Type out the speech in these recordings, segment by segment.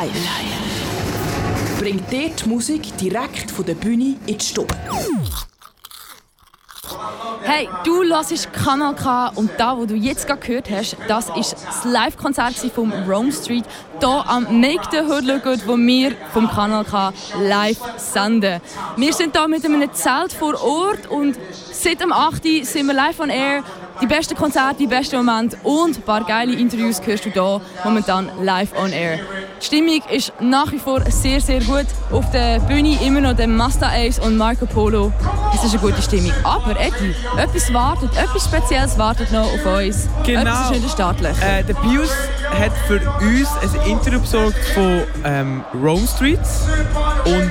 live. Bringt dir die Musik direkt von der Bühne in die Stube. Hey, du hörst Kanal K und da, wo du jetzt gerade gehört hast, das ist das Live-Konzert vom Rome Street hier am Make the Hood wo wir vom Kanal K live senden. Wir sind hier mit einem Zelt vor Ort und seit dem 8. sind wir live on air die besten Konzerte, die besten Momente und ein paar geile Interviews hörst du hier momentan live on air. Die Stimmung ist nach wie vor sehr, sehr gut. Auf der Bühne immer noch der Mazda Ace und Marco Polo. Es ist eine gute Stimmung. Aber Eddie, etwas wartet, etwas Spezielles wartet noch auf uns. Genau. Etwas ist nicht startlich. Äh, der Pius hat für uns ein Interview besorgt von ähm, Rome Streets und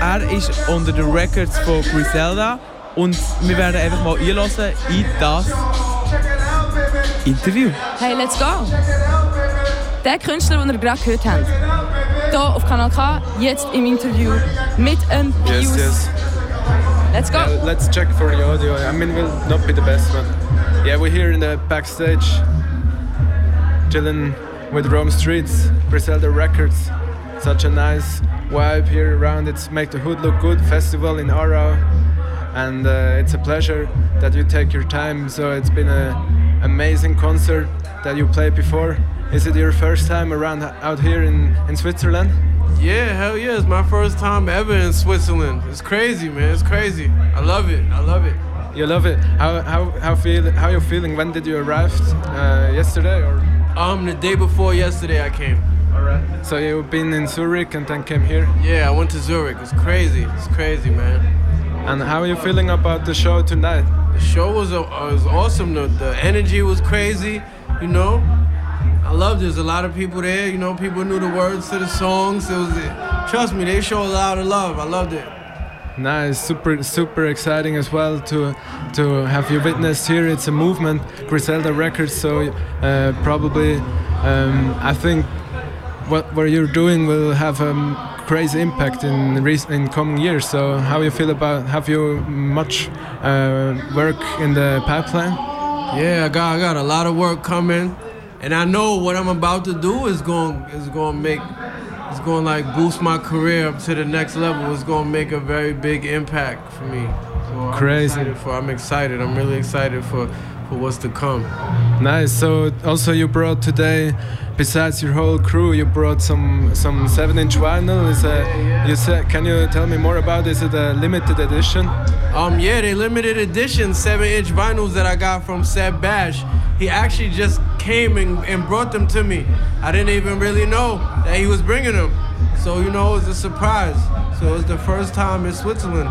er ist unter den Records von Griselda und wir werden einfach mal einlassen in das Interview. Hey, let's go! Der Künstler, den ihr gerade gehört habt, hier auf Kanal K, jetzt im Interview mit einem Pius. Yes, yes. Let's go! Uh, let's check for the audio. I mean, we'll not be the best one. Yeah, we're here in the backstage, chilling with Rome Streetz, Griselda Records. Such a nice vibe here around. It's Make the Hood Look Good festival in Aarau, and uh, it's a pleasure that you take your time. So it's been an amazing concert that you played before. Is it your first time around out here in, in Switzerland? Yeah, hell yeah. It's my first time ever in Switzerland. It's crazy, man. It's crazy. I love it. I love it. You love it. How how how feel how you feeling? When did you arrive? Uh, yesterday or? Um, the day before yesterday I came. Alright. So you've been in Zurich and then came here. Yeah, I went to Zurich. It's crazy. It's crazy, man. And how are you feeling about the show tonight? The show was uh, was awesome. The, the energy was crazy. You know, I loved it. There's a lot of people there. You know, people knew the words to the songs. It was, trust me, they show a lot of love. I loved it. Nice, super super exciting as well to to have you witnessed here. It's a movement, Griselda Records. So uh, probably, um, I think what what you're doing will have a crazy impact in recent, in coming years. So how you feel about? Have you much uh, work in the pipeline? Yeah, I got I got a lot of work coming, and I know what I'm about to do is going is going to make it's going to like boost my career up to the next level. It's going to make a very big impact for me. So I'm Crazy. excited for I'm excited. I'm really excited for for what's to come. Nice. So also you brought today, besides your whole crew, you brought some some seven-inch vinyl. Is a you said? Can you tell me more about? Is it a limited edition? Um, yeah, they limited edition seven inch vinyls that I got from Seb Bash. He actually just came and, and brought them to me. I didn't even really know that he was bringing them. So, you know, it was a surprise. So, it was the first time in Switzerland.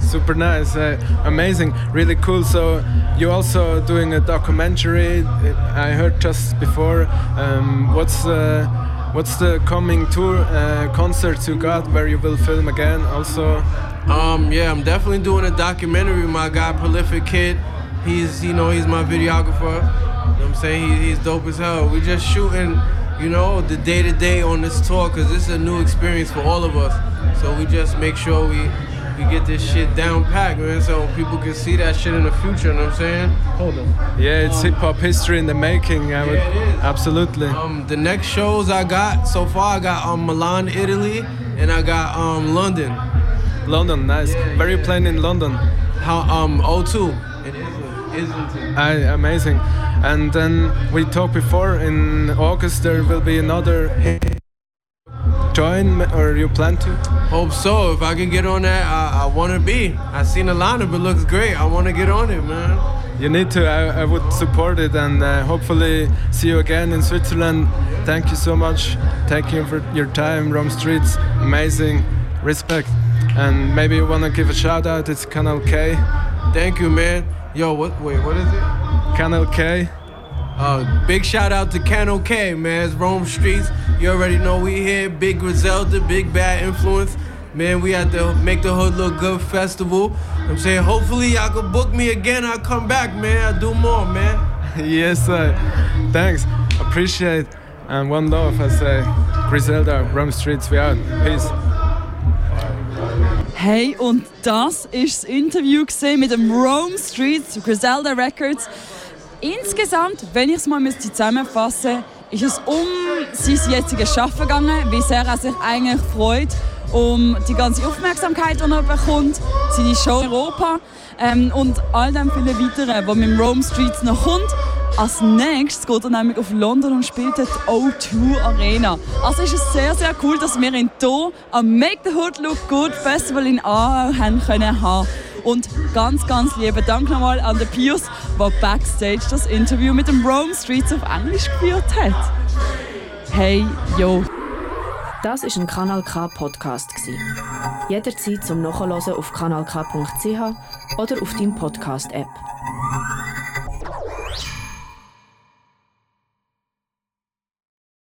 Super nice, uh, amazing, really cool. So you're also doing a documentary. I heard just before. Um, what's uh, what's the coming tour uh, concerts you got where you will film again? Also, Um, yeah, I'm definitely doing a documentary my guy, Prolific Kid. He's, you know, he's my videographer. You know I'm saying? He, he's dope as hell. we're just shooting, you know, the day to day on this tour because this is a new experience for all of us. So we just make sure we we get this shit down packed, man, so people can see that shit in the future. You know what I'm saying? Hold on. yeah, it's hip hop history in the making. I would Yeah, it is. absolutely. Um, the next shows I got so far, I got um Milan, Italy, and I got um London. London, nice. Yeah, Where you yeah. playing in London? How um O2 in Islington. Islington. I, amazing. And then we talked before in August there will be another join or you plan to? Hope so. If I can get on that, I, I want to be. I seen the lineup, it looks great. I want to get on it, man. You need to. I, I would support it and uh, hopefully see you again in Switzerland. Thank you so much. Thank you for your time. Rome Streetz, amazing. Respect. And maybe you wanna give a shout out. It's Kanal K. Thank you, man. Yo, what? Wait, what is it? Kanal K. Uh, big shout out to Cano K, man. It's Rome Streetz. You already know we here. Big Griselda, big bad influence. Man, we at to Make the Hood Look Good festival. I'm saying, hopefully, y'all can book me again. I'll come back, man. I'll do more, man. yes, sir. Thanks. Appreciate. And one love, I say. Griselda, Rome Streetz, we out. Peace. Hey, und das ist das Interview gesehen mit dem Rome Street zu Griselda Records. Insgesamt, wenn ich es mal müsste zusammenfassen ist es um sein jetziges Schaffen gegangen, wie sehr er sich eigentlich freut um die ganze Aufmerksamkeit, die er bekommt, seine Show in Europa ähm, und all dem viele weiteren, was mit Rome Streets noch kommt. Als nächstes geht er nämlich auf London und spielt die O2 Arena. Also ist es sehr, sehr cool, dass wir ihn hier am Make the Hood Look Good Festival in Aarau haben können haben. Und ganz, ganz lieben Dank nochmal an den Pius, der backstage das Interview mit dem Rome Streets auf Englisch geführt hat. Hey, yo. Das ist ein Kanal K Podcast Jederzeit zum Nachhören auf kanalk.ch oder auf deinem Podcast App.